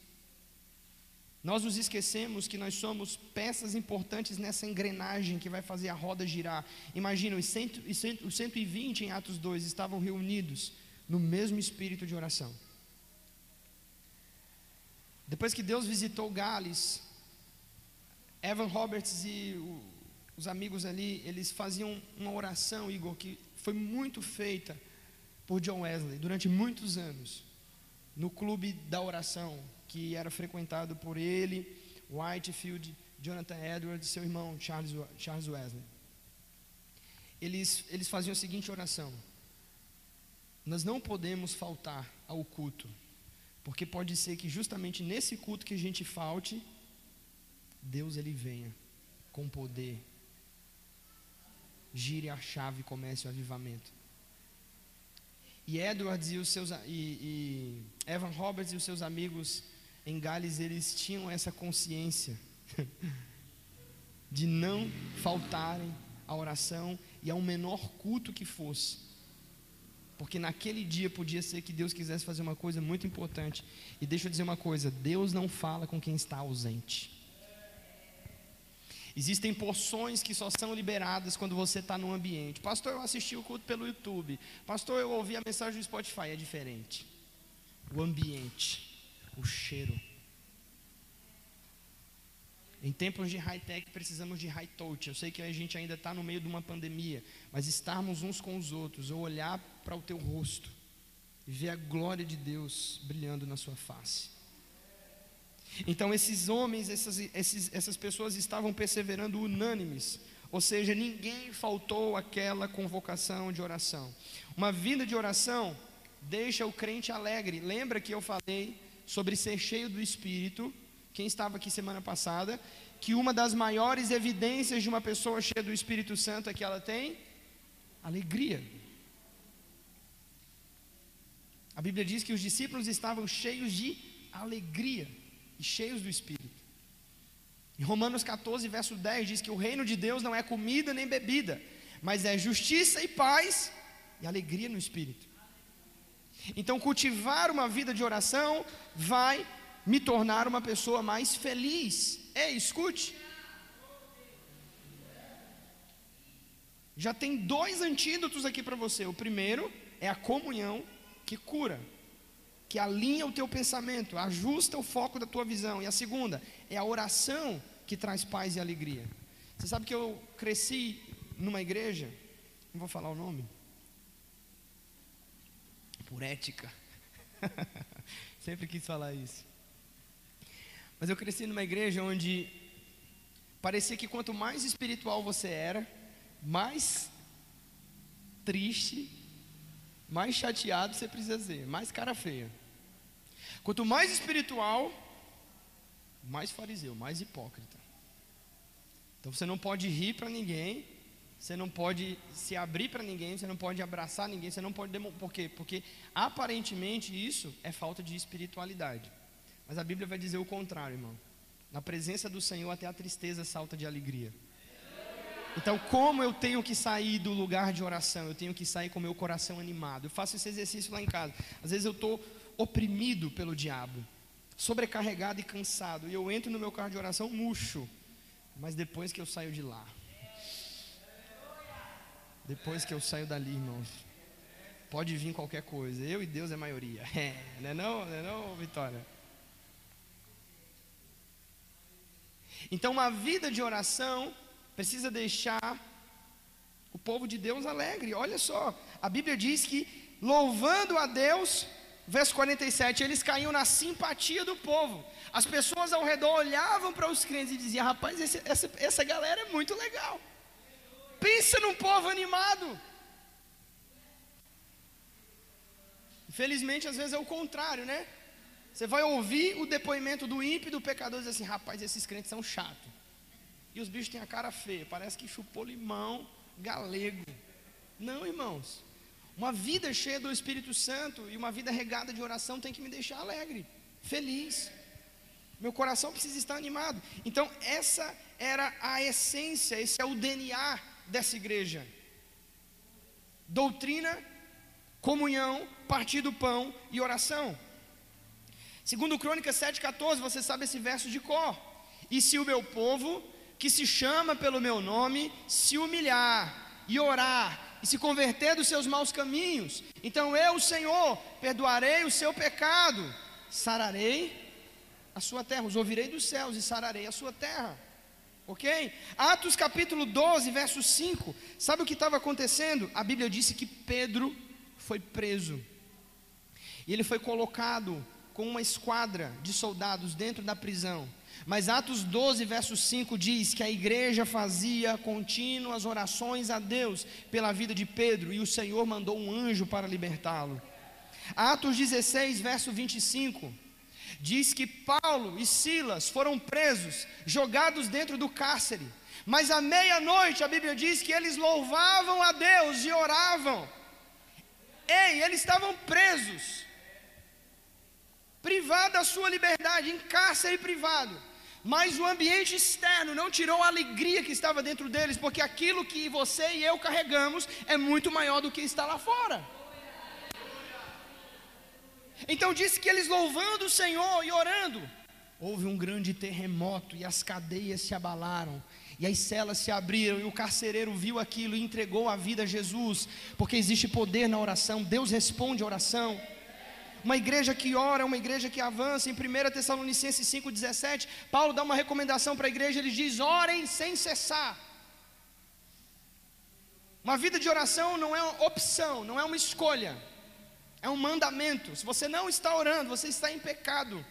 Nós nos esquecemos que nós somos peças importantes nessa engrenagem que vai fazer a roda girar. Imagina, os, cento, os 120 em Atos 2 estavam reunidos no mesmo espírito de oração. Depois que Deus visitou Gales, Evan Roberts e o, os amigos ali, eles faziam uma oração, Igor, que foi muito feita por John Wesley durante muitos anos, no clube da oração, que era frequentado por ele, Whitefield, Jonathan Edwards e seu irmão Charles, Charles Wesley. Eles, eles faziam a seguinte oração: Nós não podemos faltar ao culto, porque pode ser que justamente nesse culto que a gente falte, Deus ele venha com poder, gire a chave e comece o avivamento. E Edwards e os seus e, e Evan Roberts e os seus amigos em Gales eles tinham essa consciência de não faltarem à oração e ao menor culto que fosse. Porque naquele dia podia ser que Deus quisesse fazer uma coisa muito importante. E deixa eu dizer uma coisa: Deus não fala com quem está ausente. Existem porções que só são liberadas quando você está no ambiente. Pastor, eu assisti o culto pelo YouTube. Pastor, eu ouvi a mensagem do Spotify. É diferente. O ambiente, o cheiro. Em tempos de high-tech, precisamos de high-touch. Eu sei que a gente ainda está no meio de uma pandemia, mas estarmos uns com os outros, ou olhar para o teu rosto e ver a glória de Deus brilhando na sua face. Então, esses homens, essas, esses, essas pessoas estavam perseverando unânimes, ou seja, ninguém faltou àquela convocação de oração. Uma vida de oração deixa o crente alegre. Lembra que eu falei sobre ser cheio do Espírito? Quem estava aqui semana passada? Que uma das maiores evidências de uma pessoa cheia do Espírito Santo é que ela tem alegria. A Bíblia diz que os discípulos estavam cheios de alegria e cheios do Espírito. Em Romanos 14, verso 10 diz que o reino de Deus não é comida nem bebida, mas é justiça e paz e alegria no Espírito. Então, cultivar uma vida de oração vai me tornar uma pessoa mais feliz. Ei, escute. Já tem dois antídotos aqui para você. O primeiro é a comunhão que cura que alinha o teu pensamento, ajusta o foco da tua visão. E a segunda é a oração que traz paz e alegria. Você sabe que eu cresci numa igreja, não vou falar o nome, por ética. Sempre quis falar isso. Mas eu cresci numa igreja onde parecia que quanto mais espiritual você era, mais triste, mais chateado você precisa ser, mais cara feia. Quanto mais espiritual, mais fariseu, mais hipócrita. Então você não pode rir para ninguém, você não pode se abrir para ninguém, você não pode abraçar ninguém, você não pode. Por quê? Porque aparentemente isso é falta de espiritualidade. Mas a Bíblia vai dizer o contrário, irmão. Na presença do Senhor, até a tristeza salta de alegria. Então, como eu tenho que sair do lugar de oração? Eu tenho que sair com meu coração animado. Eu faço esse exercício lá em casa. Às vezes eu estou oprimido pelo diabo. sobrecarregado e cansado. E eu entro no meu carro de oração murcho. Mas depois que eu saio de lá, depois que eu saio dali, irmãos, pode vir qualquer coisa. Eu e Deus é maioria. É, não é não, não, é não Vitória? Então, uma vida de oração precisa deixar o povo de Deus alegre. Olha só, a Bíblia diz que louvando a Deus, verso 47, eles caíam na simpatia do povo. As pessoas ao redor olhavam para os crentes e diziam: Rapaz, esse, essa, essa galera é muito legal. Pensa num povo animado. Infelizmente, às vezes é o contrário, né? Você vai ouvir o depoimento do ímpio e do pecador e diz assim: rapaz, esses crentes são chatos. E os bichos têm a cara feia, parece que chupou limão galego. Não, irmãos. Uma vida cheia do Espírito Santo e uma vida regada de oração tem que me deixar alegre, feliz. Meu coração precisa estar animado. Então, essa era a essência, esse é o DNA dessa igreja. Doutrina, comunhão, partir do pão e oração. Segundo Crônicas 7,14, você sabe esse verso de cor. E se o meu povo, que se chama pelo meu nome, se humilhar e orar e se converter dos seus maus caminhos, então eu, Senhor, perdoarei o seu pecado, sararei a sua terra, os ouvirei dos céus e sararei a sua terra. Ok? Atos capítulo 12, verso 5. Sabe o que estava acontecendo? A Bíblia disse que Pedro foi preso. E ele foi colocado com uma esquadra de soldados dentro da prisão. Mas Atos 12, verso 5 diz que a igreja fazia contínuas orações a Deus pela vida de Pedro e o Senhor mandou um anjo para libertá-lo. Atos 16, verso 25 diz que Paulo e Silas foram presos, jogados dentro do cárcere. Mas à meia-noite a Bíblia diz que eles louvavam a Deus e oravam. Ei, eles estavam presos, privados da sua liberdade, em cárcere privado. Mas o ambiente externo não tirou a alegria que estava dentro deles, porque aquilo que você e eu carregamos é muito maior do que está lá fora. Então disse que eles louvando o Senhor e orando, houve um grande terremoto e as cadeias se abalaram. E as celas se abriram e o carcereiro viu aquilo e entregou a vida a Jesus, porque existe poder na oração, Deus responde a oração. Uma igreja que ora, uma igreja que avança. Em 1 Tessalonicenses 5,17, Paulo dá uma recomendação para a igreja, ele diz: orem sem cessar. Uma vida de oração não é uma opção, não é uma escolha. É um mandamento. Se você não está orando, você está em pecado.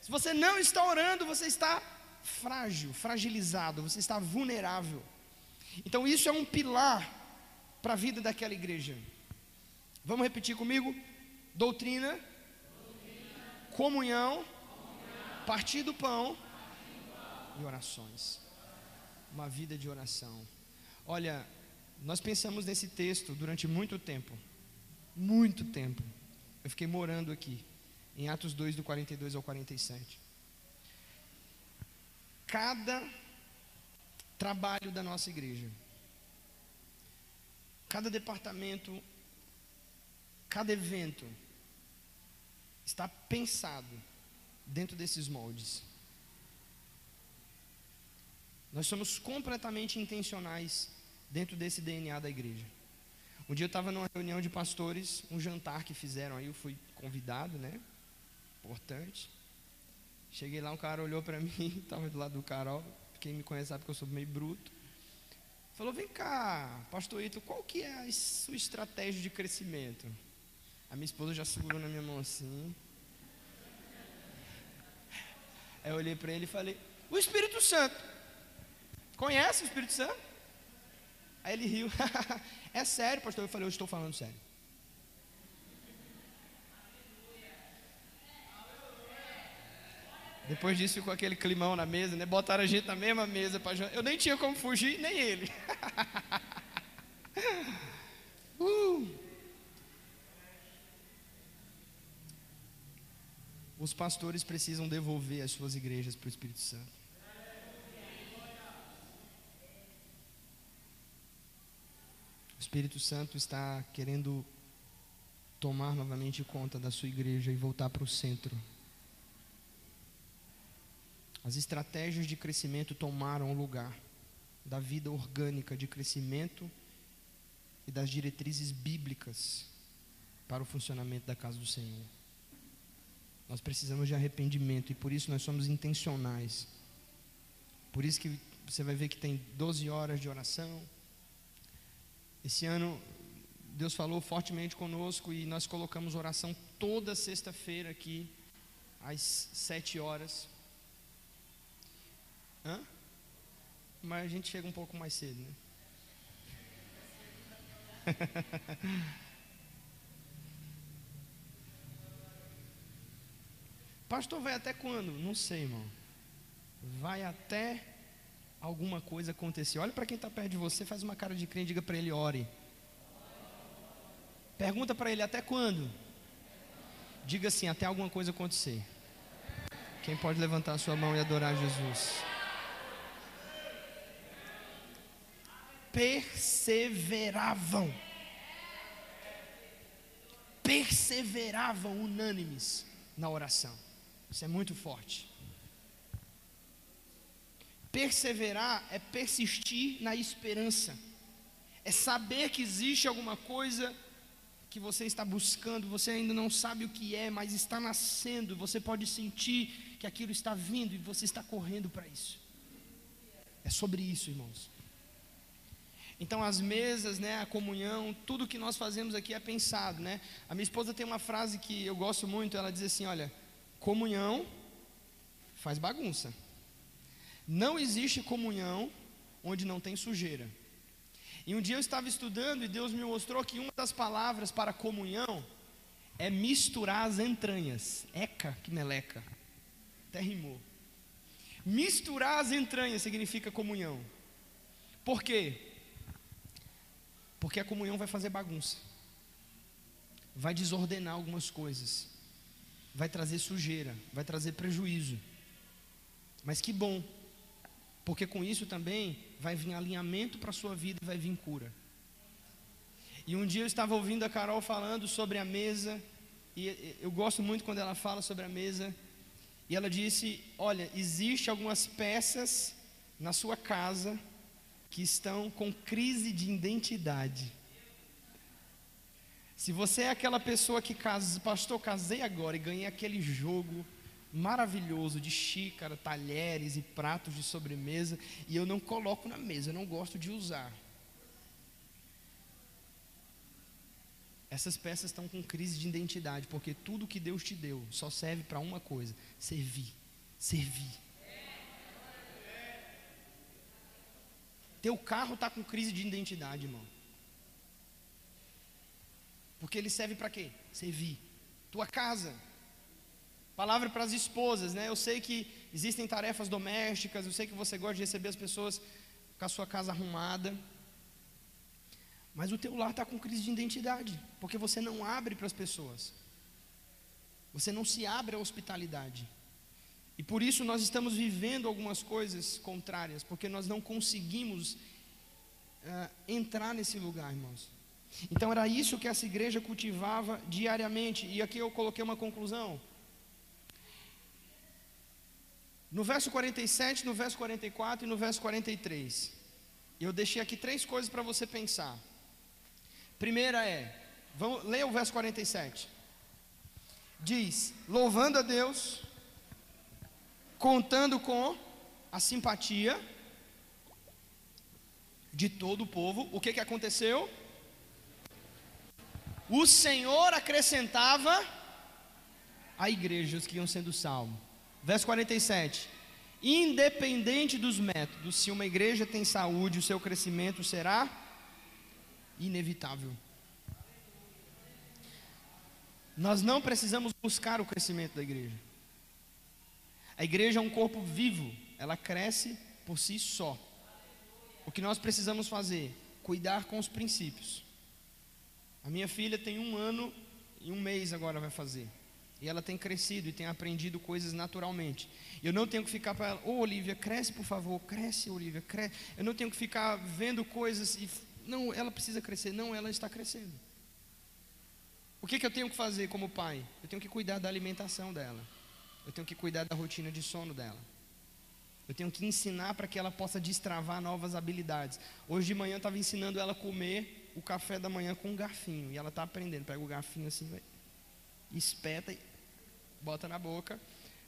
Se você não está orando, você está frágil, fragilizado, você está vulnerável. Então isso é um pilar para a vida daquela igreja. Vamos repetir comigo? Doutrina, Doutrina. Comunhão, comunhão, partir do pão, pão e orações. Uma vida de oração. Olha, nós pensamos nesse texto durante muito tempo muito tempo. Eu fiquei morando aqui, em Atos 2, do 42 ao 47. Cada trabalho da nossa igreja, cada departamento, cada evento, está pensado dentro desses moldes. Nós somos completamente intencionais dentro desse DNA da igreja. Um dia eu estava numa reunião de pastores, um jantar que fizeram aí, eu fui convidado, né? Importante. Cheguei lá, um cara olhou para mim, estava do lado do Carol, quem me conhece sabe que eu sou meio bruto. Falou, vem cá, pastor Ito, qual que é a sua estratégia de crescimento? A minha esposa já segurou na minha mão assim. Aí eu olhei para ele e falei, o Espírito Santo. Conhece o Espírito Santo? Aí ele riu. É sério, pastor? Eu falei, eu estou falando sério. Depois disso ficou aquele climão na mesa, né? Botaram a gente na mesma mesa para Eu nem tinha como fugir, nem ele. uh. Os pastores precisam devolver as suas igrejas para o Espírito Santo. O Espírito Santo está querendo tomar novamente conta da sua igreja e voltar para o centro As estratégias de crescimento tomaram o lugar da vida orgânica de crescimento e das diretrizes bíblicas para o funcionamento da casa do Senhor. Nós precisamos de arrependimento e por isso nós somos intencionais. Por isso que você vai ver que tem 12 horas de oração. Esse ano Deus falou fortemente conosco e nós colocamos oração toda sexta-feira aqui às sete horas. Hã? Mas a gente chega um pouco mais cedo, né? Pastor, vai até quando? Não sei, irmão. Vai até alguma coisa acontecer. Olha para quem está perto de você, faz uma cara de crente, diga para ele: ore. Pergunta para ele: até quando? Diga assim: até alguma coisa acontecer. Quem pode levantar a sua mão e adorar Jesus? Perseveravam. Perseveravam unânimes na oração. Isso é muito forte. Perseverar é persistir na esperança, é saber que existe alguma coisa que você está buscando, você ainda não sabe o que é, mas está nascendo, você pode sentir que aquilo está vindo e você está correndo para isso. É sobre isso, irmãos. Então as mesas, né, a comunhão, tudo que nós fazemos aqui é pensado, né? A minha esposa tem uma frase que eu gosto muito, ela diz assim, olha, comunhão faz bagunça. Não existe comunhão onde não tem sujeira. E um dia eu estava estudando e Deus me mostrou que uma das palavras para comunhão é misturar as entranhas. Eca, que meleca. Até rimou. Misturar as entranhas significa comunhão. Por quê? Porque a comunhão vai fazer bagunça. Vai desordenar algumas coisas. Vai trazer sujeira, vai trazer prejuízo. Mas que bom, porque com isso também vai vir alinhamento para a sua vida e vai vir cura. E um dia eu estava ouvindo a Carol falando sobre a mesa, e eu gosto muito quando ela fala sobre a mesa, e ela disse: Olha, existe algumas peças na sua casa que estão com crise de identidade. Se você é aquela pessoa que casa, pastor, casei agora e ganhei aquele jogo maravilhoso de xícara, talheres e pratos de sobremesa e eu não coloco na mesa, eu não gosto de usar. Essas peças estão com crise de identidade, porque tudo que Deus te deu só serve para uma coisa: servir. Servir. Teu carro está com crise de identidade, irmão. Porque ele serve para quê? Servir. Tua casa, Palavra para as esposas, né? Eu sei que existem tarefas domésticas, eu sei que você gosta de receber as pessoas com a sua casa arrumada. Mas o teu lar está com crise de identidade, porque você não abre para as pessoas. Você não se abre à hospitalidade. E por isso nós estamos vivendo algumas coisas contrárias, porque nós não conseguimos uh, entrar nesse lugar, irmãos. Então era isso que essa igreja cultivava diariamente. E aqui eu coloquei uma conclusão. No verso 47, no verso 44 e no verso 43. Eu deixei aqui três coisas para você pensar. Primeira é, vamos, leia o verso 47. Diz: louvando a Deus, contando com a simpatia de todo o povo. O que, que aconteceu? O Senhor acrescentava a igreja os que iam sendo salvos. Verso 47. Independente dos métodos, se uma igreja tem saúde, o seu crescimento será inevitável. Nós não precisamos buscar o crescimento da igreja. A igreja é um corpo vivo, ela cresce por si só. O que nós precisamos fazer? Cuidar com os princípios. A minha filha tem um ano e um mês agora vai fazer. E ela tem crescido e tem aprendido coisas naturalmente. Eu não tenho que ficar para ela, ô oh, Olivia, cresce por favor, cresce, Olivia, cresce. Eu não tenho que ficar vendo coisas e. Não, ela precisa crescer. Não, ela está crescendo. O que, que eu tenho que fazer como pai? Eu tenho que cuidar da alimentação dela. Eu tenho que cuidar da rotina de sono dela. Eu tenho que ensinar para que ela possa destravar novas habilidades. Hoje de manhã eu estava ensinando ela a comer o café da manhã com um garfinho. E ela está aprendendo. Pega o garfinho assim, espeta e bota na boca.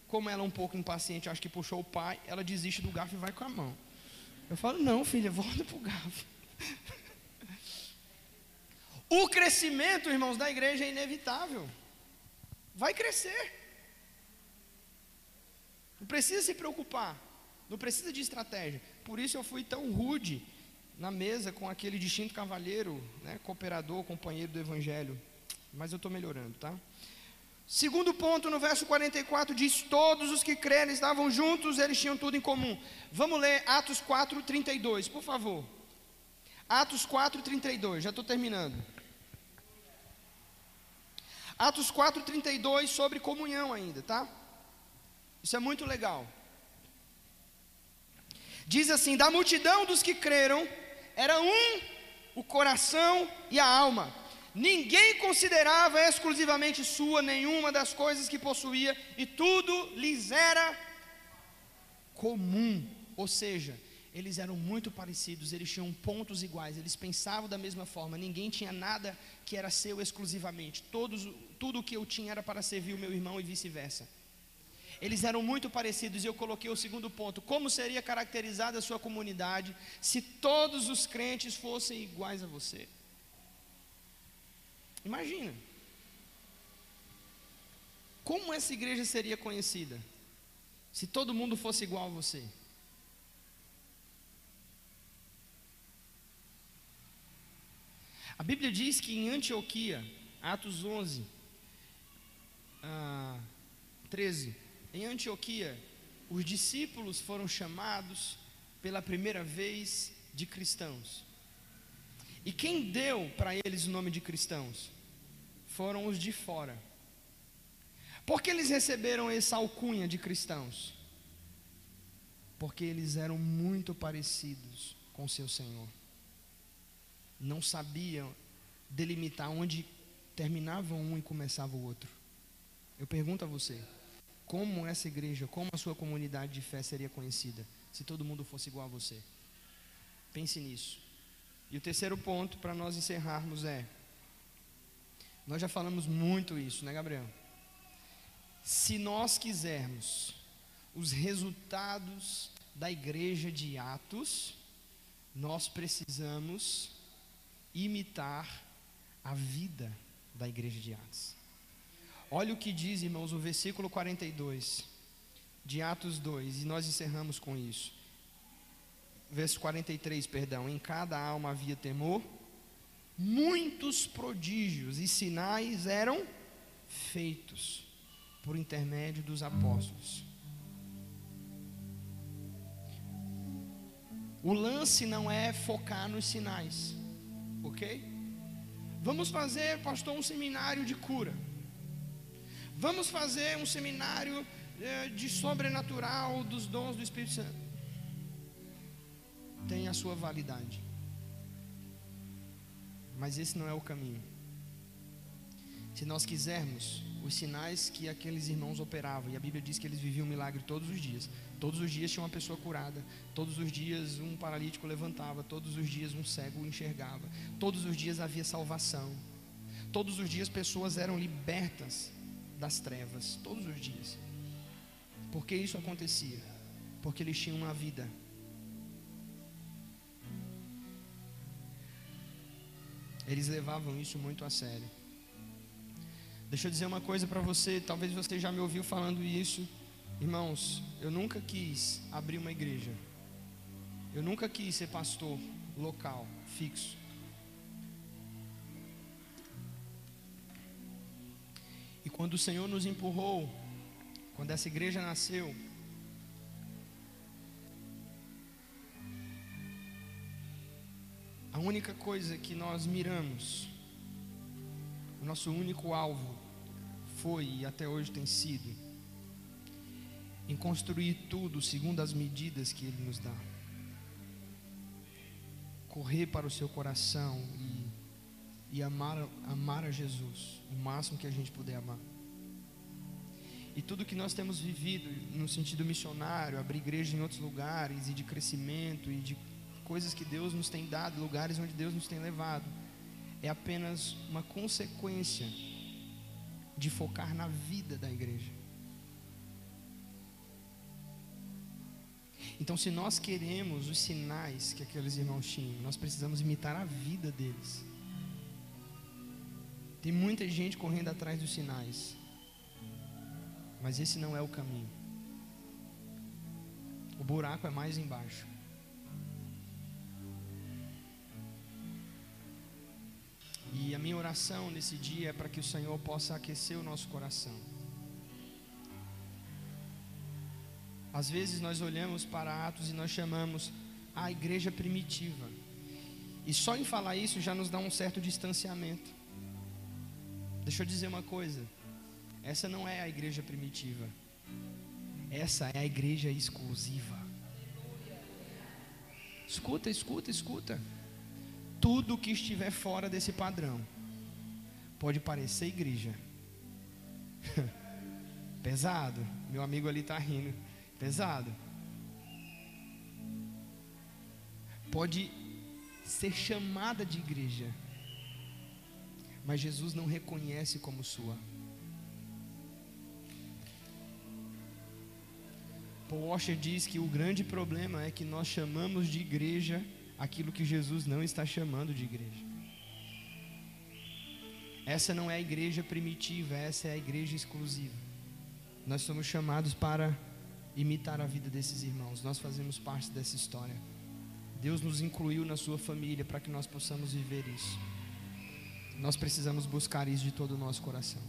Como ela é um pouco impaciente, acho que puxou o pai, ela desiste do garfo e vai com a mão. Eu falo, não, filha, volta para o garfo. o crescimento, irmãos, da igreja é inevitável. Vai crescer. Não precisa se preocupar. Não precisa de estratégia. Por isso eu fui tão rude na mesa com aquele distinto cavalheiro, né, cooperador, companheiro do evangelho. Mas eu estou melhorando, tá? Segundo ponto, no verso 44, diz: Todos os que creram estavam juntos, eles tinham tudo em comum. Vamos ler Atos 4, 32, por favor. Atos 4, 32, já estou terminando. Atos 4, 32, sobre comunhão ainda, tá? Isso é muito legal. Diz assim: da multidão dos que creram, era um o coração e a alma. Ninguém considerava exclusivamente sua nenhuma das coisas que possuía, e tudo lhes era comum. Ou seja, eles eram muito parecidos, eles tinham pontos iguais, eles pensavam da mesma forma, ninguém tinha nada que era seu exclusivamente. Todos, tudo o que eu tinha era para servir o meu irmão e vice-versa. Eles eram muito parecidos, e eu coloquei o segundo ponto: como seria caracterizada a sua comunidade se todos os crentes fossem iguais a você? Imagina. Como essa igreja seria conhecida? Se todo mundo fosse igual a você? A Bíblia diz que em Antioquia, Atos 11, ah, 13, em Antioquia, os discípulos foram chamados pela primeira vez de cristãos. E quem deu para eles o nome de cristãos? Foram os de fora. Por que eles receberam essa alcunha de cristãos? Porque eles eram muito parecidos com seu Senhor. Não sabiam delimitar onde terminava um e começava o outro. Eu pergunto a você: como essa igreja, como a sua comunidade de fé seria conhecida se todo mundo fosse igual a você? Pense nisso. E o terceiro ponto para nós encerrarmos é: nós já falamos muito isso, né, Gabriel? Se nós quisermos os resultados da igreja de Atos, nós precisamos imitar a vida da igreja de Atos. Olha o que diz, irmãos, o versículo 42 de Atos 2, e nós encerramos com isso. Verso 43, perdão. Em cada alma havia temor, muitos prodígios e sinais eram feitos por intermédio dos apóstolos. O lance não é focar nos sinais, ok? Vamos fazer, pastor, um seminário de cura. Vamos fazer um seminário é, de sobrenatural dos dons do Espírito Santo. Tem a sua validade. Mas esse não é o caminho. Se nós quisermos os sinais que aqueles irmãos operavam, e a Bíblia diz que eles viviam um milagre todos os dias. Todos os dias tinha uma pessoa curada, todos os dias um paralítico levantava, todos os dias um cego enxergava, todos os dias havia salvação, todos os dias pessoas eram libertas das trevas, todos os dias. Por que isso acontecia? Porque eles tinham uma vida. Eles levavam isso muito a sério. Deixa eu dizer uma coisa para você, talvez você já me ouviu falando isso. Irmãos, eu nunca quis abrir uma igreja. Eu nunca quis ser pastor local, fixo. E quando o Senhor nos empurrou, quando essa igreja nasceu, a única coisa que nós miramos, o nosso único alvo, foi e até hoje tem sido, em construir tudo segundo as medidas que Ele nos dá. Correr para o seu coração e e amar, amar a Jesus o máximo que a gente puder amar. E tudo que nós temos vivido no sentido missionário, abrir igreja em outros lugares e de crescimento e de coisas que Deus nos tem dado, lugares onde Deus nos tem levado, é apenas uma consequência de focar na vida da igreja. Então, se nós queremos os sinais que aqueles irmãos tinham, nós precisamos imitar a vida deles. Tem muita gente correndo atrás dos sinais, mas esse não é o caminho. O buraco é mais embaixo. E a minha oração nesse dia é para que o Senhor possa aquecer o nosso coração. Às vezes nós olhamos para Atos e nós chamamos a igreja primitiva. E só em falar isso já nos dá um certo distanciamento. Deixa eu dizer uma coisa. Essa não é a igreja primitiva. Essa é a igreja exclusiva. Escuta, escuta, escuta. Tudo que estiver fora desse padrão pode parecer igreja. Pesado. Meu amigo ali está rindo. Pesado. Pode ser chamada de igreja, mas Jesus não reconhece como sua. Paul Washer diz que o grande problema é que nós chamamos de igreja aquilo que Jesus não está chamando de igreja. Essa não é a igreja primitiva, essa é a igreja exclusiva. Nós somos chamados para imitar a vida desses irmãos. Nós fazemos parte dessa história. Deus nos incluiu na sua família para que nós possamos viver isso. Nós precisamos buscar isso de todo o nosso coração.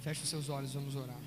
Feche os seus olhos, vamos orar.